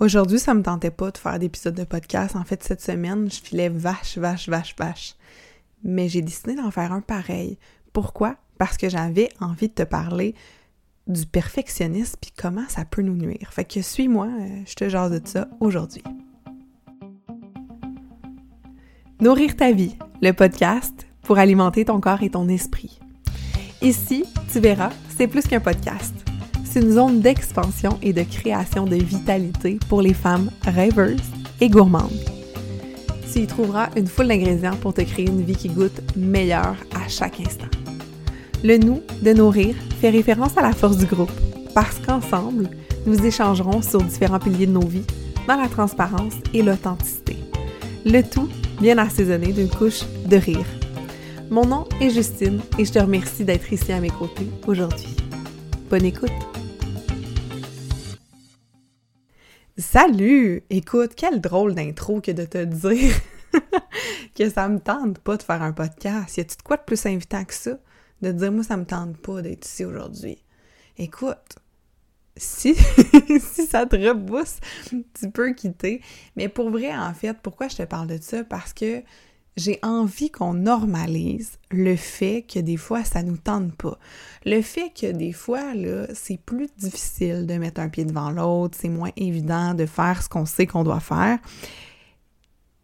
Aujourd'hui, ça me tentait pas de faire d'épisode de podcast. En fait, cette semaine, je filais vache, vache, vache, vache. Mais j'ai décidé d'en faire un pareil. Pourquoi? Parce que j'avais envie de te parler du perfectionnisme puis comment ça peut nous nuire. Fait que suis-moi, euh, je te jase de ça aujourd'hui. Nourrir ta vie, le podcast pour alimenter ton corps et ton esprit. Ici, tu verras, c'est plus qu'un podcast c'est une zone d'expansion et de création de vitalité pour les femmes rêveuses et gourmandes. Tu y trouveras une foule d'ingrédients pour te créer une vie qui goûte meilleure à chaque instant. Le nous de nourrir fait référence à la force du groupe, parce qu'ensemble, nous échangerons sur différents piliers de nos vies dans la transparence et l'authenticité. Le tout bien assaisonné d'une couche de rire. Mon nom est Justine et je te remercie d'être ici à mes côtés aujourd'hui. Bonne écoute! Salut! Écoute, quel drôle d'intro que de te dire que ça me tente pas de faire un podcast. Y a-tu de quoi de plus invitant que ça? De dire, moi, ça me tente pas d'être ici aujourd'hui. Écoute, si, si ça te rebousse, tu peux quitter. Mais pour vrai, en fait, pourquoi je te parle de ça? Parce que j'ai envie qu'on normalise le fait que des fois, ça nous tente pas. Le fait que des fois, là, c'est plus difficile de mettre un pied devant l'autre, c'est moins évident de faire ce qu'on sait qu'on doit faire.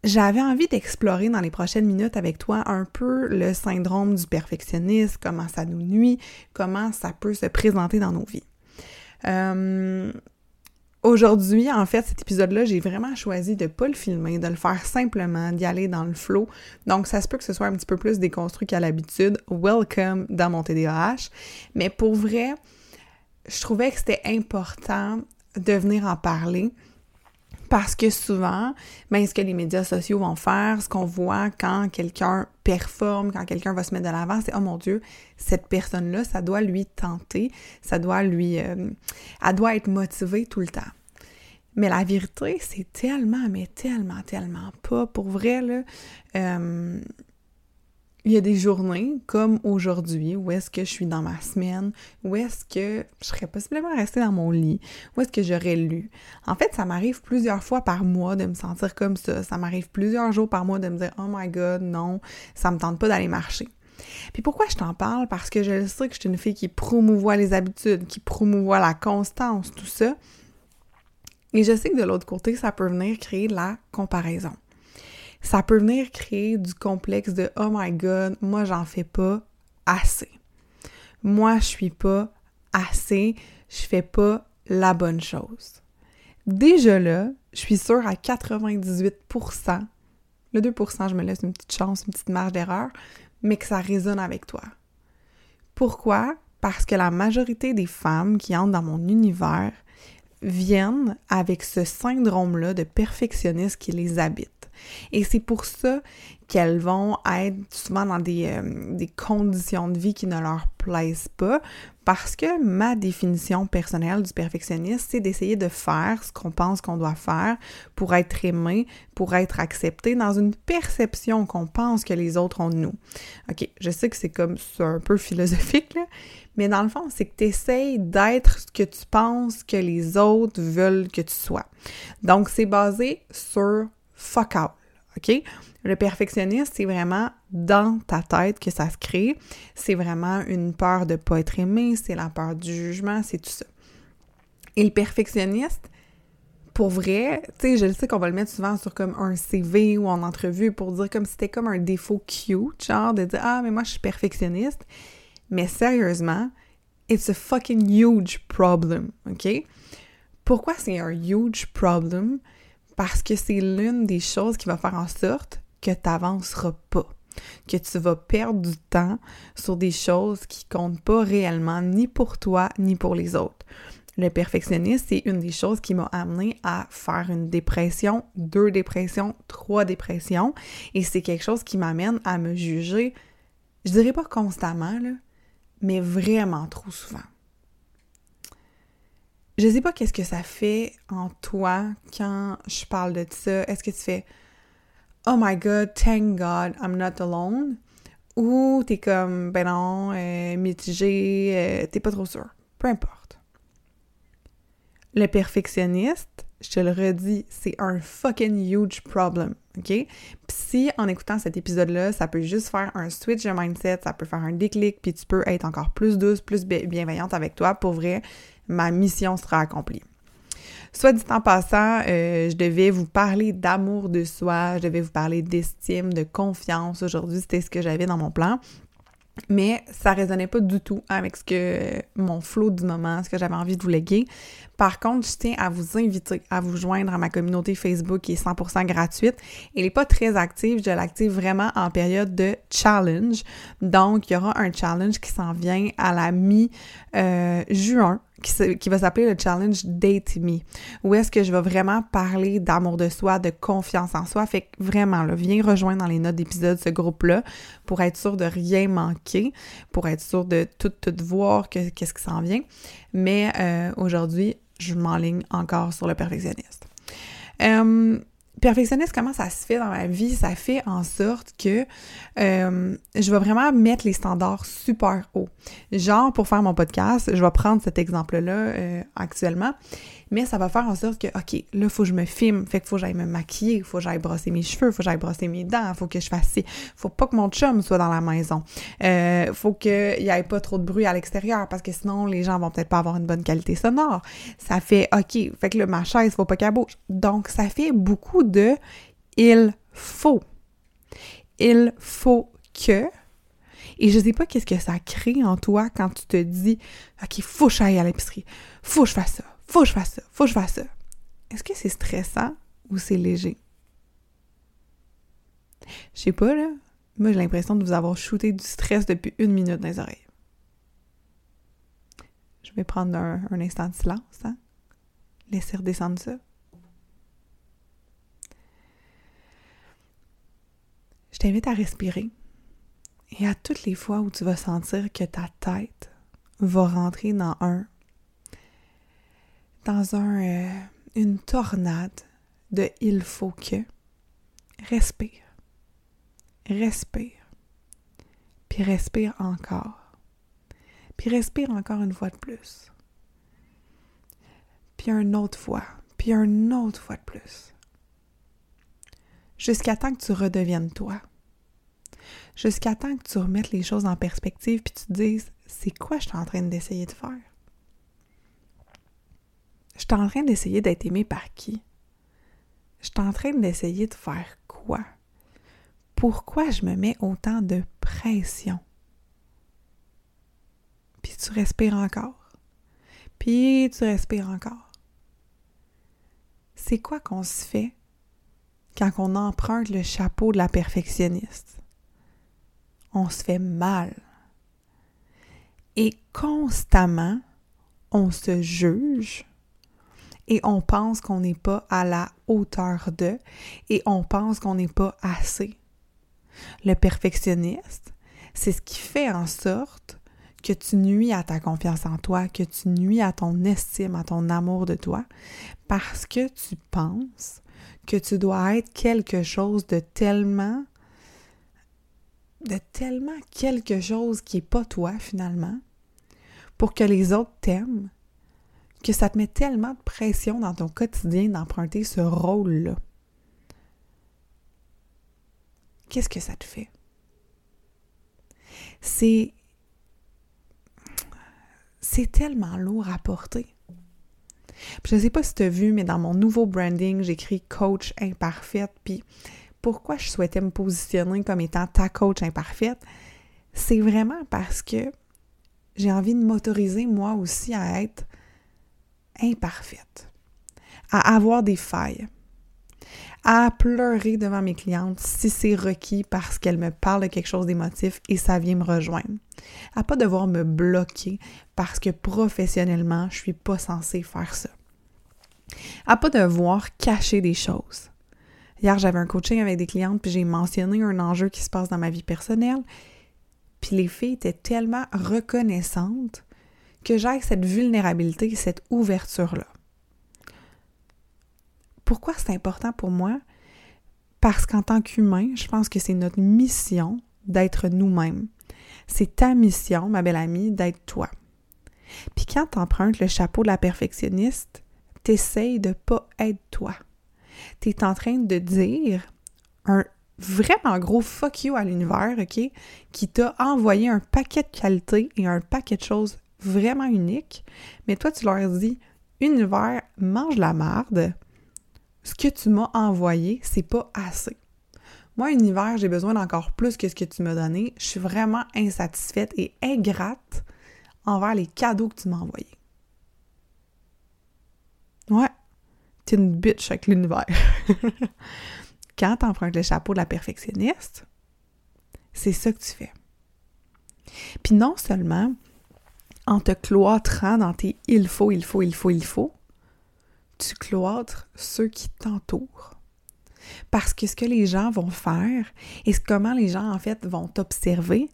J'avais envie d'explorer dans les prochaines minutes avec toi un peu le syndrome du perfectionnisme, comment ça nous nuit, comment ça peut se présenter dans nos vies. Euh, Aujourd'hui, en fait, cet épisode-là, j'ai vraiment choisi de pas le filmer, de le faire simplement, d'y aller dans le flow. Donc, ça se peut que ce soit un petit peu plus déconstruit qu'à l'habitude. Welcome dans mon TDAH. Mais pour vrai, je trouvais que c'était important de venir en parler parce que souvent, ben, ce que les médias sociaux vont faire, ce qu'on voit quand quelqu'un performe, quand quelqu'un va se mettre de l'avant, c'est oh mon Dieu, cette personne-là, ça doit lui tenter, ça doit lui. Euh, elle doit être motivée tout le temps. Mais la vérité, c'est tellement, mais tellement, tellement pas. Pour vrai, là, euh, il y a des journées comme aujourd'hui où est-ce que je suis dans ma semaine, où est-ce que je serais possiblement restée dans mon lit, où est-ce que j'aurais lu. En fait, ça m'arrive plusieurs fois par mois de me sentir comme ça. Ça m'arrive plusieurs jours par mois de me dire Oh my god, non, ça me tente pas d'aller marcher. Puis pourquoi je t'en parle? Parce que je sais que je suis une fille qui promouvoit les habitudes, qui promouvoit la constance, tout ça. Et je sais que de l'autre côté, ça peut venir créer de la comparaison ça peut venir créer du complexe de Oh my God, moi j'en fais pas assez. Moi je suis pas assez, je fais pas la bonne chose. Déjà là, je suis sûre à 98%, le 2%, je me laisse une petite chance, une petite marge d'erreur, mais que ça résonne avec toi. Pourquoi? Parce que la majorité des femmes qui entrent dans mon univers viennent avec ce syndrome-là de perfectionniste qui les habite. Et c'est pour ça qu'elles vont être souvent dans des, euh, des, conditions de vie qui ne leur plaisent pas, parce que ma définition personnelle du perfectionniste, c'est d'essayer de faire ce qu'on pense qu'on doit faire pour être aimé, pour être accepté dans une perception qu'on pense que les autres ont de nous. OK, je sais que c'est comme ça un peu philosophique, là, mais dans le fond, c'est que tu essayes d'être ce que tu penses que les autres veulent que tu sois. Donc, c'est basé sur fuck out. OK? Le perfectionniste, c'est vraiment dans ta tête que ça se crée. C'est vraiment une peur de ne pas être aimé, c'est la peur du jugement, c'est tout ça. Et le perfectionniste, pour vrai, tu sais, je sais qu'on va le mettre souvent sur comme un CV ou en entrevue pour dire comme si c'était comme un défaut cute, genre de dire Ah, mais moi je suis perfectionniste. Mais sérieusement, it's a fucking huge problem, OK? Pourquoi c'est un huge problem? Parce que c'est l'une des choses qui va faire en sorte que tu n'avanceras pas, que tu vas perdre du temps sur des choses qui comptent pas réellement ni pour toi ni pour les autres. Le perfectionnisme, c'est une des choses qui m'a amené à faire une dépression, deux dépressions, trois dépressions, et c'est quelque chose qui m'amène à me juger, je dirais pas constamment, là, mais vraiment trop souvent. Je sais pas qu'est-ce que ça fait en toi quand je parle de ça. Est-ce que tu fais Oh my god, thank God, I'm not alone? Ou t'es comme ben non, euh, mitigé, euh, t'es pas trop sûr. Peu importe. Le perfectionniste, Je te le redis, c'est un fucking huge problem, OK? Puis si en écoutant cet épisode-là, ça peut juste faire un switch de mindset, ça peut faire un déclic, puis tu peux être encore plus douce, plus bienveillante avec toi, pour vrai, ma mission sera accomplie. Soit dit en passant, euh, je devais vous parler d'amour de soi, je devais vous parler d'estime, de confiance. Aujourd'hui, c'était ce que j'avais dans mon plan. Mais ça résonnait pas du tout avec ce que mon flow du moment, ce que j'avais envie de vous léguer. Par contre, je tiens à vous inviter à vous joindre à ma communauté Facebook qui est 100% gratuite. Elle n'est pas très active, je l'active vraiment en période de challenge. Donc, il y aura un challenge qui s'en vient à la mi-juin. Euh, qui, va s'appeler le challenge Date Me, où est-ce que je vais vraiment parler d'amour de soi, de confiance en soi. Fait que vraiment, là, viens rejoindre dans les notes d'épisode ce groupe-là pour être sûr de rien manquer, pour être sûr de tout, tout voir qu'est-ce qui s'en vient. Mais euh, aujourd'hui, je m'enligne encore sur le perfectionniste. Euh, perfectionniste, comment ça se fait dans ma vie? Ça fait en sorte que euh, je vais vraiment mettre les standards super hauts. Genre, pour faire mon podcast, je vais prendre cet exemple-là euh, actuellement mais ça va faire en sorte que, OK, là, il faut que je me filme, fait qu'il faut que j'aille me maquiller, il faut que j'aille brosser mes cheveux, faut que j'aille brosser mes dents, faut que je fasse ci. faut pas que mon chum soit dans la maison. Euh, faut qu'il n'y ait pas trop de bruit à l'extérieur parce que sinon, les gens vont peut-être pas avoir une bonne qualité sonore. Ça fait, OK, fait que là, ma chaise, faut pas qu'elle bouge. Donc, ça fait beaucoup de il faut. Il faut que. Et je sais pas qu'est-ce que ça crée en toi quand tu te dis, OK, faut que j'aille à l'épicerie, faut que je fasse ça, faut que je fasse ça, faut que je fasse ça. Est-ce que c'est stressant ou c'est léger? Je sais pas, là. Moi, j'ai l'impression de vous avoir shooté du stress depuis une minute dans les oreilles. Je vais prendre un, instant de silence, hein? Laisser redescendre ça. Je t'invite à respirer. Et à toutes les fois où tu vas sentir que ta tête va rentrer dans un dans euh, une tornade de il faut que, respire. Respire. Puis respire encore. Puis respire encore une fois de plus. Puis une autre fois. Puis une autre fois de plus. Jusqu'à temps que tu redeviennes toi. Jusqu'à temps que tu remettes les choses en perspective puis tu te dises c'est quoi je suis en train d'essayer de faire? Je suis en train d'essayer d'être aimé par qui? Je suis en train d'essayer de faire quoi? Pourquoi je me mets autant de pression? Puis tu respires encore. Puis tu respires encore. C'est quoi qu'on se fait quand on emprunte le chapeau de la perfectionniste? On se fait mal. Et constamment, on se juge et on pense qu'on n'est pas à la hauteur de et on pense qu'on n'est pas assez. Le perfectionniste, c'est ce qui fait en sorte que tu nuis à ta confiance en toi, que tu nuis à ton estime, à ton amour de toi, parce que tu penses que tu dois être quelque chose de tellement de tellement quelque chose qui n'est pas toi finalement, pour que les autres t'aiment, que ça te met tellement de pression dans ton quotidien d'emprunter ce rôle-là. Qu'est-ce que ça te fait? C'est. C'est tellement lourd à porter. je ne sais pas si tu as vu, mais dans mon nouveau branding, j'écris coach imparfaite. Puis pourquoi je souhaitais me positionner comme étant ta coach imparfaite? C'est vraiment parce que j'ai envie de m'autoriser moi aussi à être imparfaite, à avoir des failles, à pleurer devant mes clientes si c'est requis parce qu'elles me parlent de quelque chose d'émotif et ça vient me rejoindre, à pas devoir me bloquer parce que professionnellement, je suis pas censée faire ça, à pas devoir cacher des choses. Hier, j'avais un coaching avec des clientes puis j'ai mentionné un enjeu qui se passe dans ma vie personnelle. Puis les filles étaient tellement reconnaissantes que j'aille cette vulnérabilité, cette ouverture-là. Pourquoi c'est important pour moi? Parce qu'en tant qu'humain, je pense que c'est notre mission d'être nous-mêmes. C'est ta mission, ma belle amie, d'être toi. Puis quand tu empruntes le chapeau de la perfectionniste, t'essayes de pas être toi. Tu es en train de dire un vraiment gros fuck you à l'univers, OK, qui t'a envoyé un paquet de qualités et un paquet de choses vraiment uniques, mais toi, tu leur dis Univers, mange la marde. Ce que tu m'as envoyé, c'est pas assez. Moi, univers, j'ai besoin d'encore plus que ce que tu m'as donné. Je suis vraiment insatisfaite et ingrate envers les cadeaux que tu m'as envoyés. Ouais, t'es une bitch avec l'univers. Quand t'empruntes le chapeau de la perfectionniste, c'est ça que tu fais. Puis non seulement en te cloîtrant dans tes il faut, il faut, il faut, il faut, tu cloîtres ceux qui t'entourent. Parce que ce que les gens vont faire et comment les gens, en fait, vont t'observer,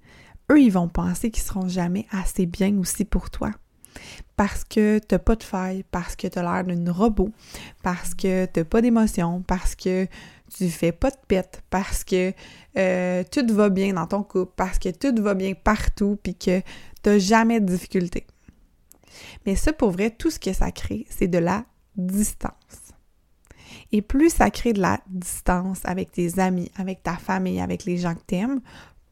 eux, ils vont penser qu'ils seront jamais assez bien aussi pour toi. Parce que t'as pas de faille, parce que t'as l'air d'une robot, parce que t'as pas d'émotion, parce que tu fais pas de pète, parce que euh, tout va bien dans ton couple, parce que tout va bien partout, puis que t'as jamais de difficultés. Mais ça, pour vrai, tout ce que ça crée, c'est de la distance. Et plus ça crée de la distance avec tes amis, avec ta famille, avec les gens que t'aimes,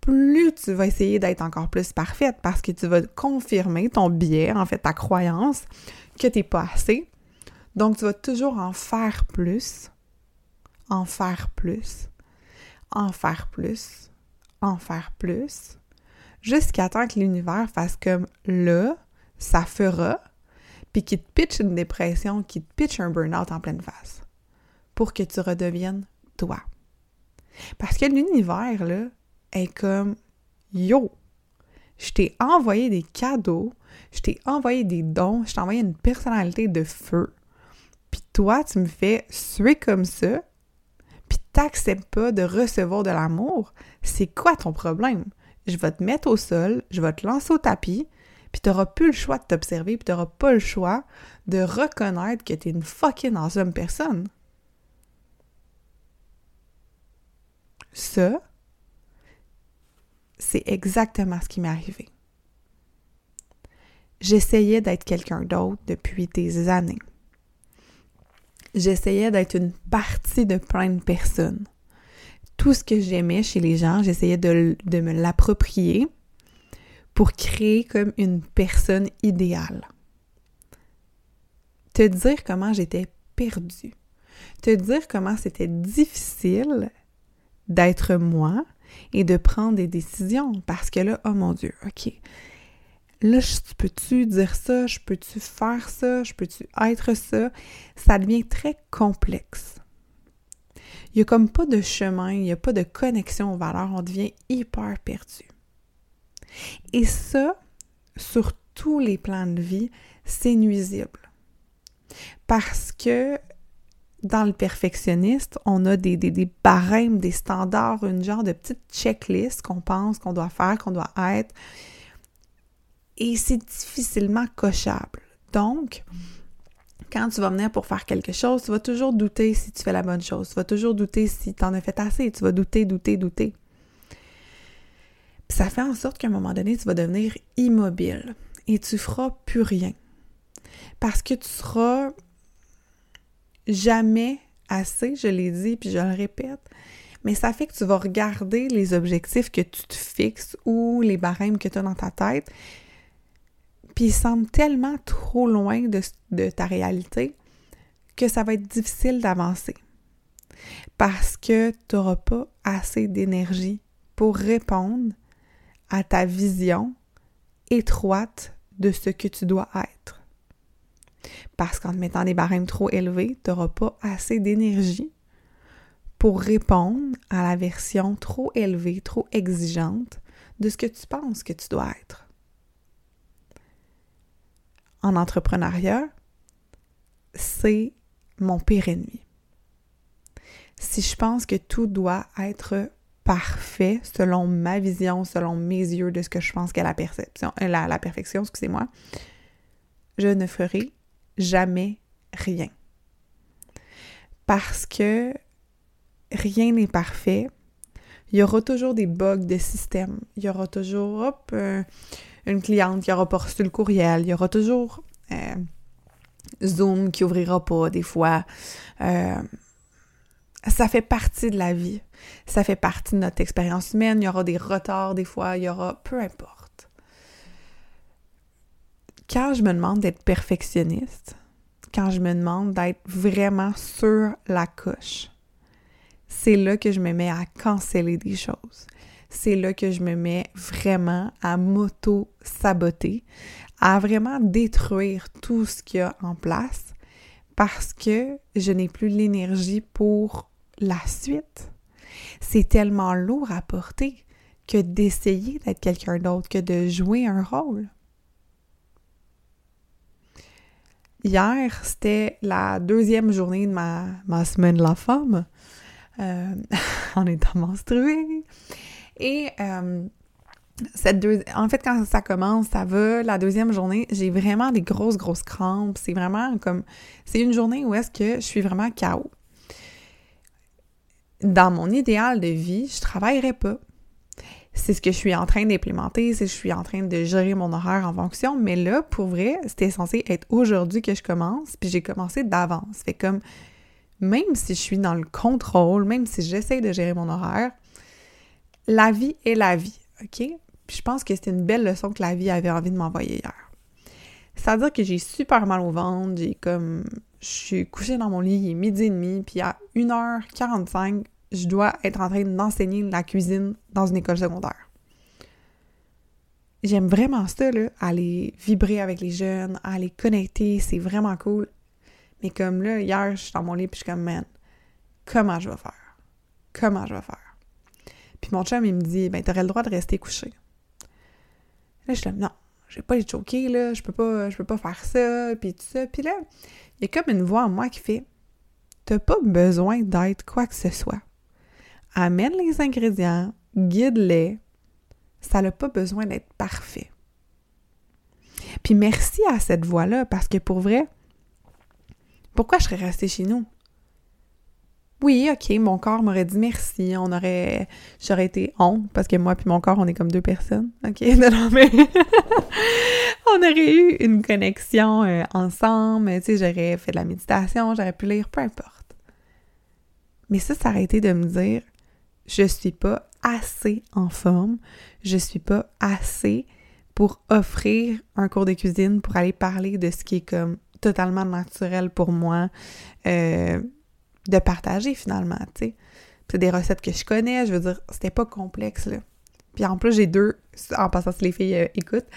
plus tu vas essayer d'être encore plus parfaite parce que tu vas confirmer ton biais, en fait, ta croyance que t'es pas assez. Donc, tu vas toujours en faire plus, en faire plus, en faire plus, en faire plus, jusqu'à temps que l'univers fasse comme là, ça fera, puis qu'il te pitch une dépression, qu'il te pitch un burn-out en pleine face, pour que tu redeviennes toi. Parce que l'univers, là, est comme Yo, je t'ai envoyé des cadeaux, je t'ai envoyé des dons, je t'ai envoyé une personnalité de feu. Puis toi, tu me fais suer comme ça, puis t'acceptes pas de recevoir de l'amour. C'est quoi ton problème? Je vais te mettre au sol, je vais te lancer au tapis, puis t'auras plus le choix de t'observer, puis t'auras pas le choix de reconnaître que t'es une fucking awesome personne. Ça, c'est exactement ce qui m'est arrivé. J'essayais d'être quelqu'un d'autre depuis des années. J'essayais d'être une partie de plein de personnes. Tout ce que j'aimais chez les gens, j'essayais de, me l'approprier pour créer comme une personne idéale. Te dire comment j'étais perdue. Te dire comment c'était difficile d'être moi, et de prendre des décisions parce que là, oh mon Dieu, OK. Là, peux-tu dire ça? Je peux-tu faire ça? Je peux-tu être ça? Ça devient très complexe. Il n'y a comme pas de chemin, il n'y a pas de connexion aux valeurs, on devient hyper perdu. Et ça, sur tous les plans de vie, c'est nuisible. Parce que dans le perfectionniste, on a des, des, des, barèmes, des standards, une genre de petite checklist qu'on pense qu'on doit faire, qu'on doit être. Et c'est difficilement cochable. Donc, quand tu vas venir pour faire quelque chose, tu vas toujours douter si tu fais la bonne chose. Tu vas toujours douter si tu en as fait assez. Tu vas douter, douter, douter. Puis ça fait en sorte qu'à un moment donné, tu vas devenir immobile et tu feras plus rien. Parce que tu seras jamais assez, je l'ai dit, puis je le répète, mais ça fait que tu vas regarder les objectifs que tu te fixes ou les barèmes que tu as dans ta tête, puis ils semblent tellement trop loin de, de ta réalité que ça va être difficile d'avancer. Parce que tu n'auras pas assez d'énergie pour répondre à ta vision étroite de ce que tu dois être. Parce qu'en te mettant des barèmes trop élevés, tu n'auras pas assez d'énergie pour répondre à la version trop élevée, trop exigeante de ce que tu penses que tu dois être. En entrepreneuriat, c'est mon pire ennemi. Si je pense que tout doit être parfait selon ma vision, selon mes yeux de ce que je pense qu'est la perception, euh, la, perfection, excusez-moi, je ne ferai jamais rien. Parce que rien n'est parfait. Il y aura toujours des bugs de système. Il y aura toujours, hop, une cliente qui aura pas reçu le courriel. Il y aura toujours euh, Zoom qui ouvrira pas des fois. Euh, ça fait partie de la vie. Ça fait partie de notre expérience humaine. Il y aura des retards des fois, il y aura peu importe. Quand je me demande d'être perfectionniste, quand je me demande d'être vraiment sur la coche, c'est là que je me mets à canceller des choses. C'est là que je me mets vraiment à m'auto-saboter, à vraiment détruire tout ce qu'il y a en place parce que je n'ai plus l'énergie pour la suite. C'est tellement lourd à porter que d'essayer d'être quelqu'un d'autre, que de jouer un rôle. Hier, c'était la deuxième journée de ma, ma semaine de la femme. Euh, en étant menstruée. Et euh, cette en fait, quand ça commence, ça va. La deuxième journée, j'ai vraiment des grosses, grosses crampes. C'est vraiment comme. C'est une journée où est-ce que je suis vraiment KO. Dans mon idéal de vie, je travaillerais pas. C'est ce que je suis en train d'implémenter, c'est que je suis en train de gérer mon horaire en fonction. Mais là, pour vrai, c'était censé être aujourd'hui que je commence, puis j'ai commencé d'avance. Fait comme, même si je suis dans le contrôle, même si j'essaie de gérer mon horaire, la vie est la vie, OK? Puis je pense que c'était une belle leçon que la vie avait envie de m'envoyer hier. C'est-à-dire que j'ai super mal au ventre, j'ai comme... Je suis couchée dans mon lit, il est midi et demi, puis à 1h45, je dois être en train d'enseigner la cuisine dans une école secondaire. J'aime vraiment ça, là, aller vibrer avec les jeunes, aller connecter, c'est vraiment cool. Mais comme là, hier, je suis dans mon lit, puis je suis comme, man, comment je vais faire? Comment je vais faire? Puis mon chum, il me dit, ben, t'aurais le droit de rester couché. Là, je suis comme, non, je vais pas les choquer, là, je peux pas, je peux pas faire ça, puis tout ça. Puis là, il y a comme une voix en moi qui fait, t'as pas besoin d'être quoi que ce soit. Amène les ingrédients, guide-les. Ça n'a pas besoin d'être parfait. Puis merci à cette voix-là, parce que pour vrai, pourquoi je serais restée chez nous? Oui, ok, mon corps m'aurait dit merci, on aurait, j'aurais été honte parce que moi puis mon corps, on est comme deux personnes, ok, non, mais on aurait eu une connexion euh, ensemble, tu sais, j'aurais fait de la méditation, j'aurais pu lire, peu importe. Mais ça, ça aurait été de me dire, je suis pas assez en forme, je suis pas assez pour offrir un cours de cuisine, pour aller parler de ce qui est comme totalement naturel pour moi. Euh, de partager finalement, tu sais. C'est des recettes que je connais, je veux dire, c'était pas complexe, là. Puis en plus, j'ai deux, en passant si les filles euh, écoutent,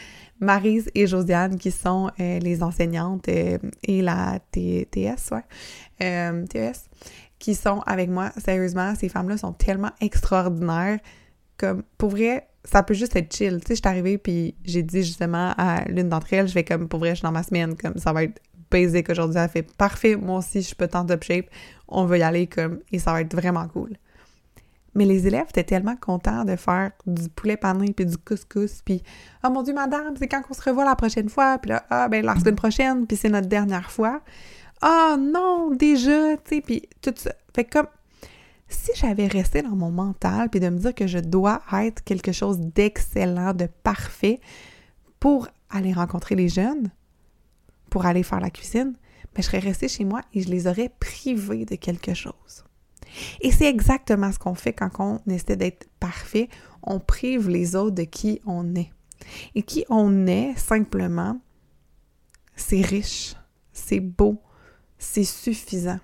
Marise et Josiane, qui sont euh, les enseignantes euh, et la ouais, TES, qui sont avec moi. Sérieusement, ces femmes-là sont tellement extraordinaires. Comme, pour vrai, ça peut juste être chill. Tu sais, je suis arrivée, puis j'ai dit justement à l'une d'entre elles, je vais comme, pour vrai, je suis dans ma semaine, comme, ça va être basic aujourd'hui. Elle fait parfait, moi aussi, je pas tant top shape on va y aller comme et ça va être vraiment cool. Mais les élèves étaient tellement contents de faire du poulet pané puis du couscous puis oh mon dieu madame, c'est quand qu'on se revoit la prochaine fois puis là ah ben la semaine prochaine puis c'est notre dernière fois. Ah non, déjà, tu sais puis tout ça. Fait comme si j'avais resté dans mon mental puis de me dire que je dois être quelque chose d'excellent, de parfait pour aller rencontrer les jeunes, pour aller faire la cuisine, je serais restée chez moi et je les aurais privés de quelque chose. Et c'est exactement ce qu'on fait quand on essaie d'être parfait. On prive les autres de qui on est. Et qui on est, simplement, c'est riche, c'est beau, c'est suffisant.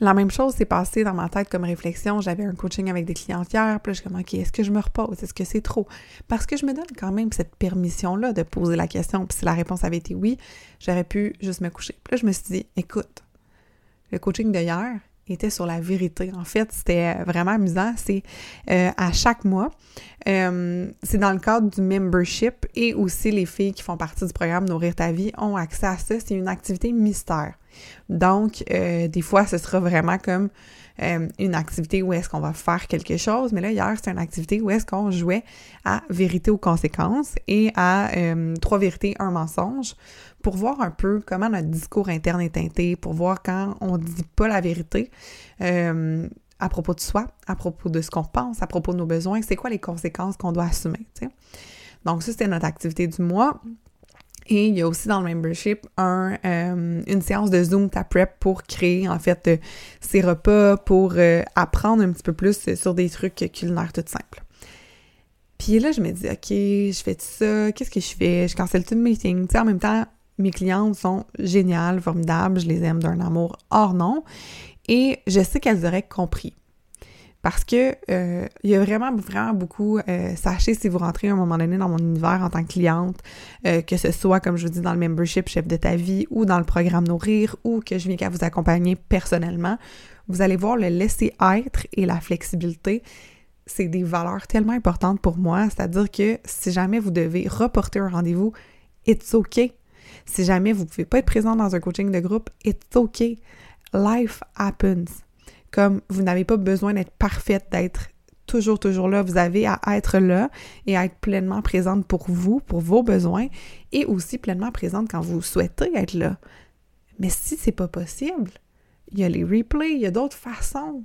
La même chose s'est passée dans ma tête comme réflexion. J'avais un coaching avec des clients hier, puis là, je suis comme, OK, est-ce que je me repose? Est-ce que c'est trop? Parce que je me donne quand même cette permission-là de poser la question. Puis si la réponse avait été oui, j'aurais pu juste me coucher. Puis là, je me suis dit, écoute, le coaching d'hier était sur la vérité. En fait, c'était vraiment amusant. C'est euh, à chaque mois. Euh, c'est dans le cadre du membership et aussi les filles qui font partie du programme Nourrir ta vie ont accès à ça. C'est une activité mystère. Donc, euh, des fois, ce sera vraiment comme euh, une activité où est-ce qu'on va faire quelque chose, mais là, hier, c'était une activité où est-ce qu'on jouait à vérité ou conséquences et à euh, trois vérités, un mensonge, pour voir un peu comment notre discours interne est teinté, pour voir quand on dit pas la vérité à propos de soi, à propos de ce qu'on pense, à propos de nos besoins, c'est quoi les conséquences qu'on doit assumer, Donc, ça, c'était notre activité du mois. Et il y a aussi dans le membership un, euh, une séance de Zoom ta prep pour créer en fait euh, ces repas, pour euh, apprendre un petit peu plus sur des trucs culinaires tout simples. Puis là, je me dis, OK, je fais ça, qu'est-ce que je fais? Je cancelle tout le meeting. Tu sais, en même temps, mes clientes sont géniales, formidables, je les aime d'un amour hors nom. Et je sais qu'elles auraient compris. Parce que euh, il y a vraiment, vraiment beaucoup. Euh, sachez si vous rentrez à un moment donné dans mon univers en tant que cliente, euh, que ce soit, comme je vous dis, dans le membership chef de ta vie ou dans le programme Nourrir ou que je viens qu'à vous accompagner personnellement, vous allez voir le laisser être et la flexibilité. C'est des valeurs tellement importantes pour moi. C'est-à-dire que si jamais vous devez reporter un rendez-vous, it's okay. Si jamais vous ne pouvez pas être présent dans un coaching de groupe, it's okay. Life happens. Comme vous n'avez pas besoin d'être parfaite, d'être toujours, toujours là. Vous avez à être là et à être pleinement présente pour vous, pour vos besoins et aussi pleinement présente quand vous souhaitez être là. Mais si c'est pas possible, il y a les replays, il y a d'autres façons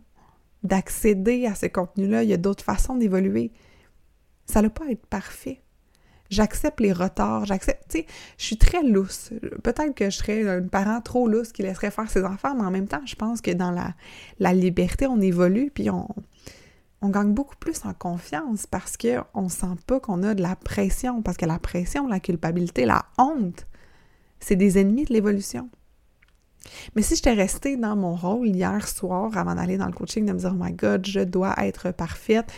d'accéder à ce contenu-là, il y a d'autres façons d'évoluer. Ça ne pas être parfait. J'accepte les retards, j'accepte, tu sais, je suis très lousse. Peut-être que je serais un parent trop lousse qui laisserait faire ses enfants, mais en même temps, je pense que dans la, la liberté, on évolue, puis on, on gagne beaucoup plus en confiance parce qu'on ne sent pas qu'on a de la pression, parce que la pression, la culpabilité, la honte, c'est des ennemis de l'évolution. Mais si j'étais restée dans mon rôle hier soir avant d'aller dans le coaching, de me dire, oh my God, je dois être parfaite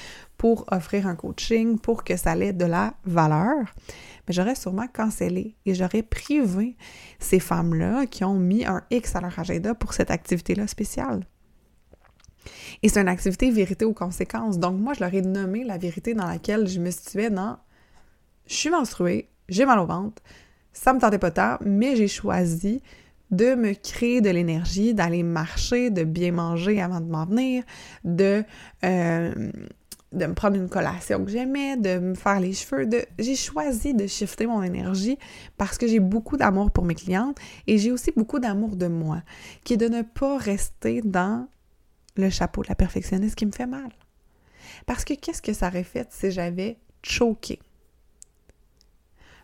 pour offrir un coaching, pour que ça ait de la valeur, mais j'aurais sûrement cancellé et j'aurais privé ces femmes-là qui ont mis un X à leur agenda pour cette activité-là spéciale. Et c'est une activité vérité aux conséquences. Donc, moi, je leur ai nommé la vérité dans laquelle je me situais dans je suis menstruée, j'ai mal au ventre, ça me tentait pas tant, mais j'ai choisi de me créer de l'énergie, d'aller marcher, de bien manger avant de m'en venir, de, euh, de me prendre une collation que j'aimais, de me faire les cheveux. De... J'ai choisi de shifter mon énergie parce que j'ai beaucoup d'amour pour mes clientes et j'ai aussi beaucoup d'amour de moi, qui est de ne pas rester dans le chapeau de la perfectionniste qui me fait mal. Parce que qu'est-ce que ça aurait fait si j'avais choqué?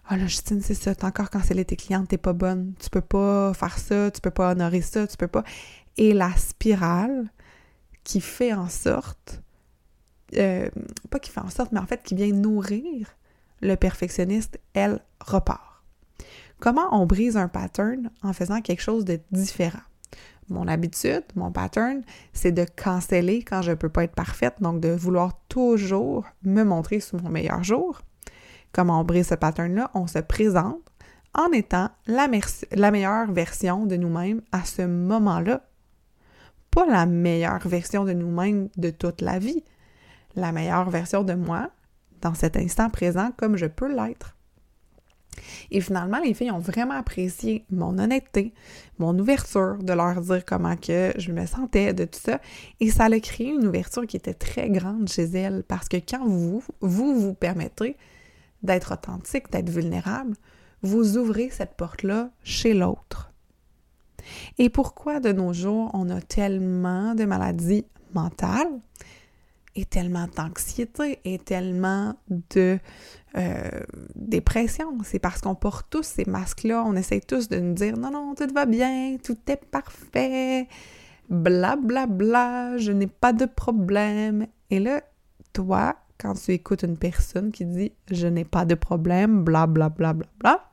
Ah là, Justine, c'est ça, t'as encore cancellé tes clientes, t'es pas bonne, tu peux pas faire ça, tu peux pas honorer ça, tu peux pas. Et la spirale qui fait en sorte, euh, pas qui fait en sorte, mais en fait qui vient nourrir le perfectionniste, elle repart. Comment on brise un pattern en faisant quelque chose de différent? Mon habitude, mon pattern, c'est de canceller quand je peux pas être parfaite, donc de vouloir toujours me montrer sous mon meilleur jour comment on brise ce pattern-là, on se présente en étant la meilleure version de nous-mêmes à ce moment-là. Pas la meilleure version de nous-mêmes de toute la vie. La meilleure version de moi dans cet instant présent comme je peux l'être. Et finalement, les filles ont vraiment apprécié mon honnêteté, mon ouverture, de leur dire comment que je me sentais, de tout ça. Et ça a créé une ouverture qui était très grande chez elles parce que quand vous vous, vous permettez d'être authentique, d'être vulnérable, vous ouvrez cette porte-là chez l'autre. Et pourquoi de nos jours on a tellement de maladies mentales? Et tellement d'anxiété et tellement de euh, dépression? C'est parce qu'on porte tous ces masques-là, on essaie tous de nous dire non, non, tout va bien, tout est parfait, bla bla bla, je n'ai pas de problème. Et là, toi, quand tu écoutes une personne qui dit je n'ai pas de problème, bla bla bla bla bla,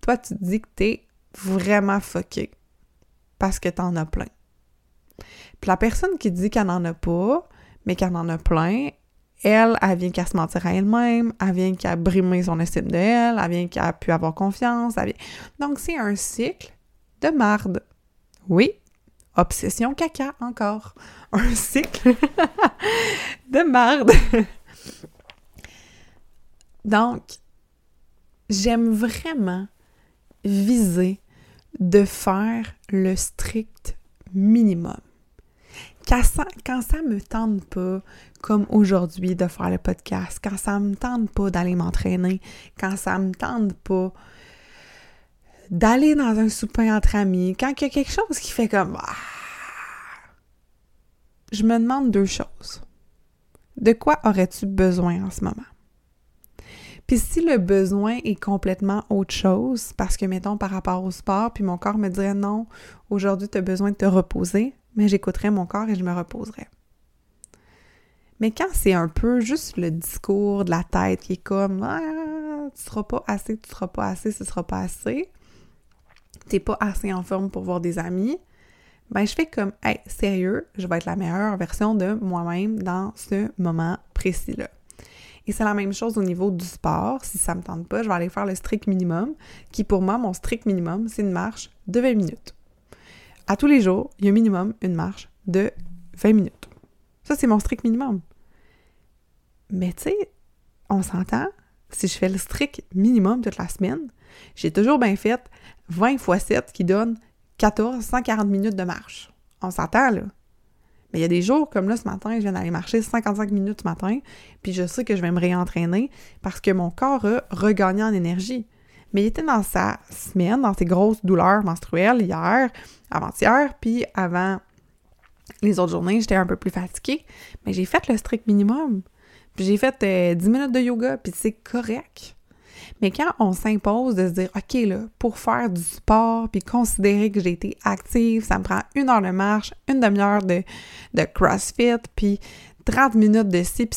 toi tu te dis que t'es vraiment fucké parce que t'en as plein. Puis la personne qui dit qu'elle n'en a pas, mais qu'elle en a plein, elle, elle vient qu'à se mentir à elle-même, elle vient qu'à brimer son estime de elle, elle vient qu'à pu avoir confiance. Donc c'est un cycle de marde. Oui, Obsession caca encore. Un cycle de marde. Donc, j'aime vraiment viser de faire le strict minimum. Quand ça, quand ça me tente pas, comme aujourd'hui, de faire le podcast, quand ça me tente pas d'aller m'entraîner, quand ça me tente pas d'aller dans un souper entre amis, quand il y a quelque chose qui fait comme ah, je me demande deux choses. De quoi aurais-tu besoin en ce moment? Puis si le besoin est complètement autre chose, parce que, mettons, par rapport au sport, puis mon corps me dirait non, aujourd'hui, tu as besoin de te reposer, mais j'écouterais mon corps et je me reposerais. Mais quand c'est un peu juste le discours de la tête qui est comme ah, tu seras pas assez, tu seras pas assez, ce sera pas assez, t'es pas assez en forme pour voir des amis, ben je fais comme hey, sérieux, je vais être la meilleure version de moi-même dans ce moment précis-là. Et c'est la même chose au niveau du sport. Si ça me tente pas, je vais aller faire le strict minimum, qui pour moi, mon strict minimum, c'est une marche de 20 minutes. À tous les jours, il y a minimum une marche de 20 minutes. Ça, c'est mon strict minimum. Mais tu sais, on s'entend, si je fais le strict minimum toute la semaine, j'ai toujours bien fait 20 x 7 qui donne 14, 140 minutes de marche. On s'entend, là. Mais il y a des jours comme là ce matin, je viens d'aller marcher 55 minutes ce matin, puis je sais que je vais me réentraîner parce que mon corps a regagné en énergie. Mais il était dans sa semaine, dans ses grosses douleurs menstruelles hier, avant-hier, puis avant les autres journées, j'étais un peu plus fatiguée. Mais j'ai fait le strict minimum. Puis j'ai fait 10 euh, minutes de yoga, puis c'est correct. Mais quand on s'impose de se dire, OK, là, pour faire du sport, puis considérer que j'ai été active, ça me prend une heure de marche, une demi-heure de, de CrossFit, puis 30 minutes de ci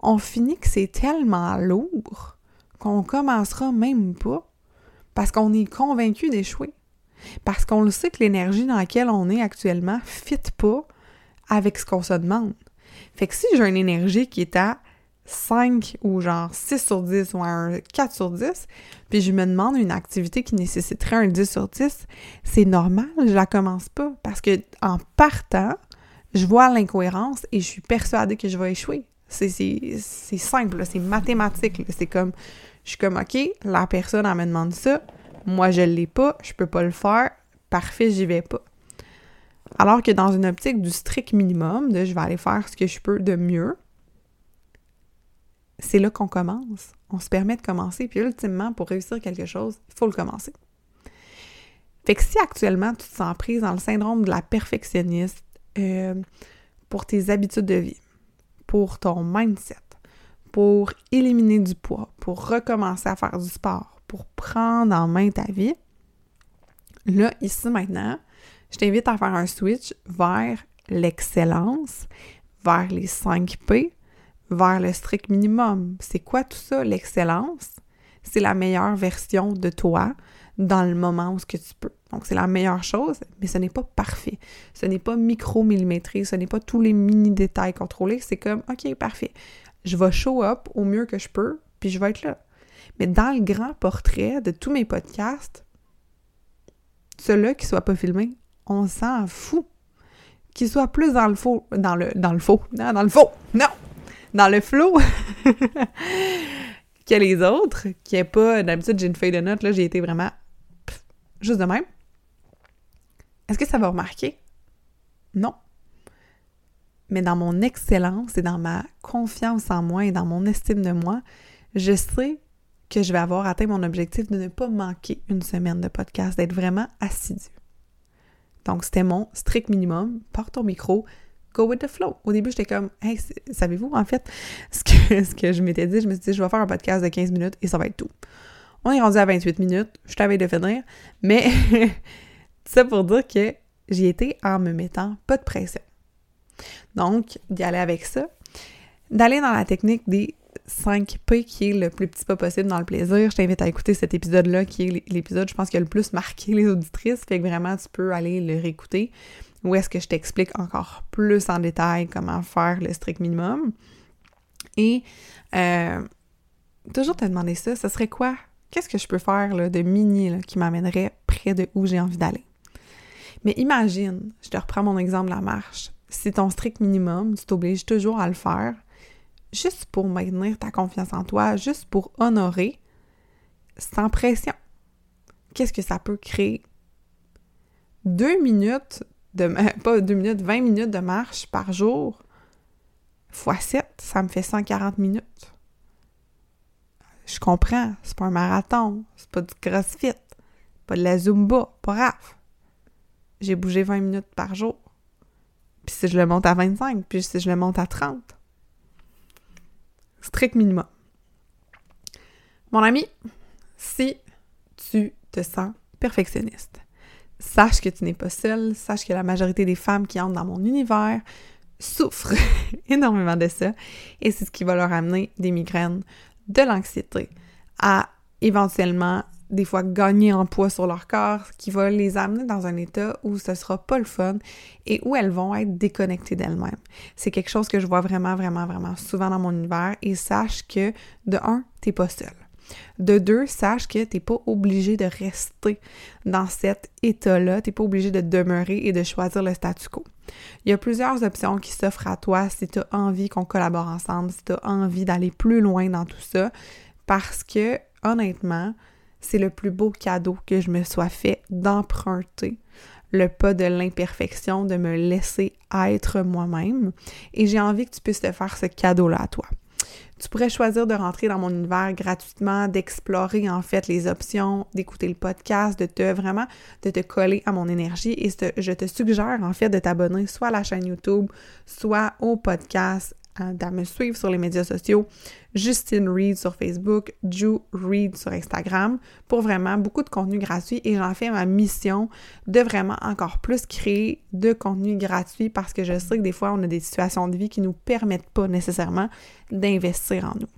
on finit que c'est tellement lourd qu'on commencera même pas parce qu'on est convaincu d'échouer. Parce qu'on le sait que l'énergie dans laquelle on est actuellement ne fit pas avec ce qu'on se demande. Fait que si j'ai une énergie qui est à 5 ou genre 6 sur 10 ou un 4 sur 10, puis je me demande une activité qui nécessiterait un 10 sur 10, c'est normal, je la commence pas parce que en partant, je vois l'incohérence et je suis persuadée que je vais échouer. C'est simple, c'est mathématique. C'est comme, je suis comme, OK, la personne, elle me demande ça, moi je l'ai pas, je peux pas le faire, parfait, j'y vais pas. Alors que dans une optique du strict minimum, de je vais aller faire ce que je peux de mieux, c'est là qu'on commence. On se permet de commencer, puis ultimement, pour réussir quelque chose, il faut le commencer. Fait que si actuellement tu te sens prise dans le syndrome de la perfectionniste euh, pour tes habitudes de vie, pour ton mindset, pour éliminer du poids, pour recommencer à faire du sport, pour prendre en main ta vie, là, ici maintenant, je t'invite à faire un switch vers l'excellence, vers les 5 P, vers le strict minimum. C'est quoi tout ça, l'excellence? C'est la meilleure version de toi dans le moment où ce que tu peux. Donc, c'est la meilleure chose, mais ce n'est pas parfait. Ce n'est pas micro-millimétré, ce n'est pas tous les mini-détails contrôlés. C'est comme, OK, parfait. Je vais show up au mieux que je peux, puis je vais être là. Mais dans le grand portrait de tous mes podcasts, ceux-là qui ne soient pas filmés, on s'en fout. Qu'ils soient plus dans le faux, dans le, dans le faux, non, dans le faux, non, dans le flow que les autres, qui est pas, d'habitude j'ai une feuille de notes, là j'ai été vraiment juste de même. Est-ce que ça va remarquer? Non. Mais dans mon excellence et dans ma confiance en moi et dans mon estime de moi, je sais que je vais avoir atteint mon objectif de ne pas manquer une semaine de podcast, d'être vraiment assidu. Donc, c'était mon strict minimum. Porte ton micro, go with the flow. Au début, j'étais comme, hey, savez-vous, en fait, ce que, je m'étais dit, je me suis dit, je vais faire un podcast de 15 minutes et ça va être tout. On est rendu à 28 minutes, je t'avais de finir, mais ça pour dire que j'y étais en me mettant pas de pression. Donc, d'y aller avec ça, d'aller dans la technique des 5 P qui est le plus petit pas possible dans le plaisir. Je t'invite à écouter cet épisode-là qui est l'épisode, je pense, qui a le plus marqué les auditrices. Fait que vraiment, tu peux aller le réécouter. Où est-ce que je t'explique encore plus en détail comment faire le strict minimum. Et euh, toujours te demander ça, ce serait quoi? Qu'est-ce que je peux faire là, de mini qui m'amènerait près de où j'ai envie d'aller? Mais imagine, je te reprends mon exemple de la marche. Si ton strict minimum, tu t'obliges toujours à le faire, juste pour maintenir ta confiance en toi, juste pour honorer, sans pression. Qu'est-ce que ça peut créer? Deux minutes de, pas deux minutes, 20 minutes de marche par jour, fois 7, ça me fait 140 minutes. Je comprends, c'est pas un marathon, c'est pas du crossfit, pas de la zumba, pas grave. J'ai bougé 20 minutes par jour. Puis si je le monte à 25, puis si je le monte à 30, strict minimum. Mon ami, si tu te sens perfectionniste, sache que tu n'es pas seule, sache que la majorité des femmes qui entrent dans mon univers souffrent énormément de ça et c'est ce qui va leur amener des migraines, de l'anxiété, à éventuellement des fois gagner en poids sur leur corps, qui va les amener dans un état où ce sera pas le fun et où elles vont être déconnectées d'elles-mêmes. C'est quelque chose que je vois vraiment, vraiment, vraiment souvent dans mon univers et sache que de un, t'es pas seul. De deux, sache que t'es pas obligé de rester dans cet état-là, t'es pas obligé de demeurer et de choisir le statu quo. Il y a plusieurs options qui s'offrent à toi si tu envie qu'on collabore ensemble, si tu envie d'aller plus loin dans tout ça, parce que honnêtement, c'est le plus beau cadeau que je me sois fait d'emprunter le pas de l'imperfection, de me laisser être moi-même. Et j'ai envie que tu puisses te faire ce cadeau-là à toi. Tu pourrais choisir de rentrer dans mon univers gratuitement, d'explorer en fait les options, d'écouter le podcast, de te vraiment de te coller à mon énergie et je te suggère en fait de t'abonner soit à la chaîne YouTube, soit au podcast de me suivre sur les médias sociaux, Justine Reed sur Facebook, Ju Reed sur Instagram, pour vraiment beaucoup de contenu gratuit et j'en fais ma mission de vraiment encore plus créer de contenu gratuit parce que je sais que des fois on a des situations de vie qui nous permettent pas nécessairement d'investir en nous.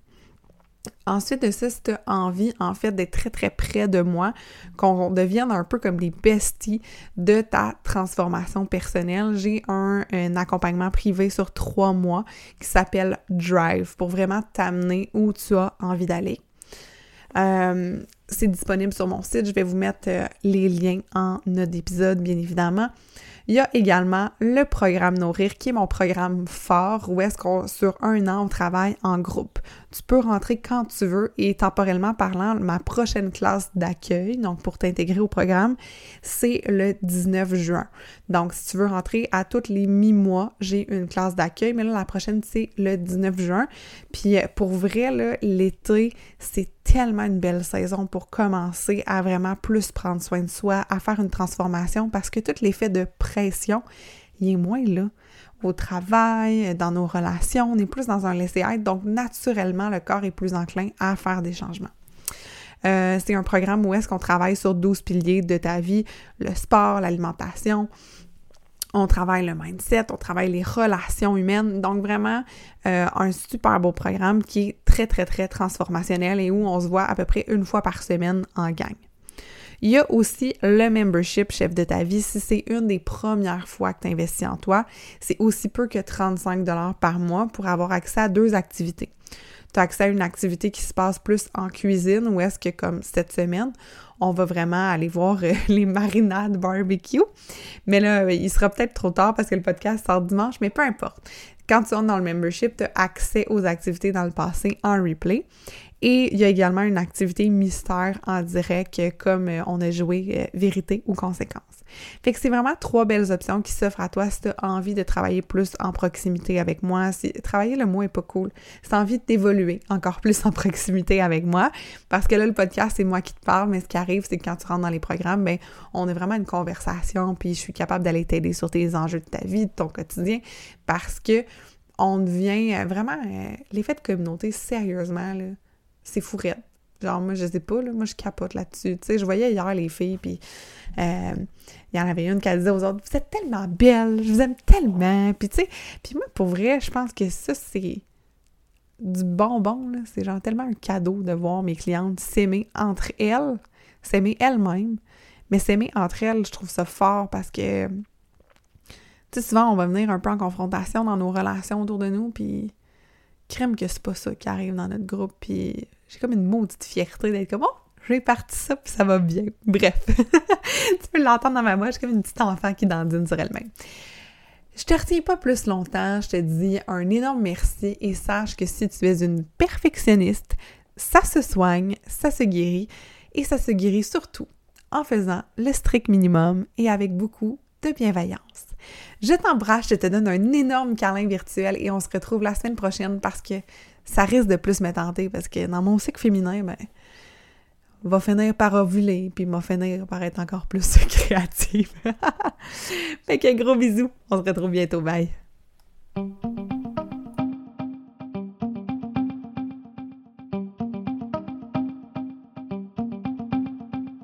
Ensuite de ça, si tu as envie, en fait, d'être très, très près de moi, qu'on devienne un peu comme des besties de ta transformation personnelle, j'ai un, accompagnement privé sur trois mois qui s'appelle Drive pour vraiment t'amener où tu as envie d'aller. Euh, c'est disponible sur mon site. Je vais vous mettre euh, les liens en note d'épisode, bien évidemment. Il y a également le programme Nourrir, qui est mon programme fort, où est-ce qu'on, sur un an, on travaille en groupe. Tu peux rentrer quand tu veux et temporellement parlant, ma prochaine classe d'accueil, donc pour t'intégrer au programme, c'est le 19 juin. Donc, si tu veux rentrer à tous les mi-mois, j'ai une classe d'accueil, mais là, la prochaine, c'est le 19 juin. Puis, pour vrai, l'été, c'est tellement une belle saison pour commencer à vraiment plus prendre soin de soi, à faire une transformation parce que tout l'effet de pression, il est moins là. Au travail, dans nos relations, on est plus dans un laisser-être, donc naturellement, le corps est plus enclin à faire des changements. Euh, c'est un programme où est-ce qu'on travaille sur 12 piliers de ta vie, le sport, l'alimentation, on travaille le mindset, on travaille les relations humaines. Donc vraiment euh, un super beau programme qui est très très très transformationnel et où on se voit à peu près une fois par semaine en gang. Il y a aussi le membership chef de ta vie. Si c'est une des premières fois que tu investis en toi, c'est aussi peu que 35 dollars par mois pour avoir accès à deux activités. Tu as accès à une activité qui se passe plus en cuisine ou est-ce que comme cette semaine, on va vraiment aller voir euh, les marinades barbecue. Mais là, il sera peut-être trop tard parce que le podcast sort dimanche, mais peu importe. Quand tu entres dans le membership, tu as accès aux activités dans le passé en replay. Et il y a également une activité mystère en direct comme euh, on a joué euh, vérité ou conséquence. Fait que c'est vraiment trois belles options qui s'offrent à toi si tu as envie de travailler plus en proximité avec moi. Travailler le mot est pas cool. Si tu envie d'évoluer encore plus en proximité avec moi, parce que là, le podcast, c'est moi qui te parle, mais ce qui arrive, c'est que quand tu rentres dans les programmes, ben, on a vraiment une conversation, puis je suis capable d'aller t'aider sur tes enjeux de ta vie, de ton quotidien, parce que on devient euh, vraiment l'effet de communauté, sérieusement, là c'est fourette. Genre, moi, je sais pas, là, moi, je capote là-dessus. Tu sais, je voyais hier les filles, puis euh, il y en avait une qui disait aux autres « Vous êtes tellement belles, je vous aime tellement! » Puis, tu sais, puis moi, pour vrai, je pense que ça, c'est du bonbon, là. C'est genre tellement un cadeau de voir mes clientes s'aimer entre elles, s'aimer elles-mêmes, mais s'aimer entre elles, je trouve ça fort parce que, tu sais, souvent, on va venir un peu en confrontation dans nos relations autour de nous, puis crème que c'est pas ça qui arrive dans notre groupe, puis j'ai comme une maudite fierté d'être comme, oh, j'ai parti ça, puis ça va bien. Bref, tu peux l'entendre dans ma voix, j'ai comme une petite enfant qui dandine sur elle-même. Je te retiens pas plus longtemps, je te dis un énorme merci et sache que si tu es une perfectionniste, ça se soigne, ça se guérit et ça se guérit surtout en faisant le strict minimum et avec beaucoup de bienveillance. Je t'embrasse, je te donne un énorme câlin virtuel et on se retrouve la semaine prochaine parce que ça risque de plus me tenter parce que dans mon cycle féminin, ben, va finir par ovuler, puis va finir par être encore plus créative. fait que gros bisous, on se retrouve bientôt, bye!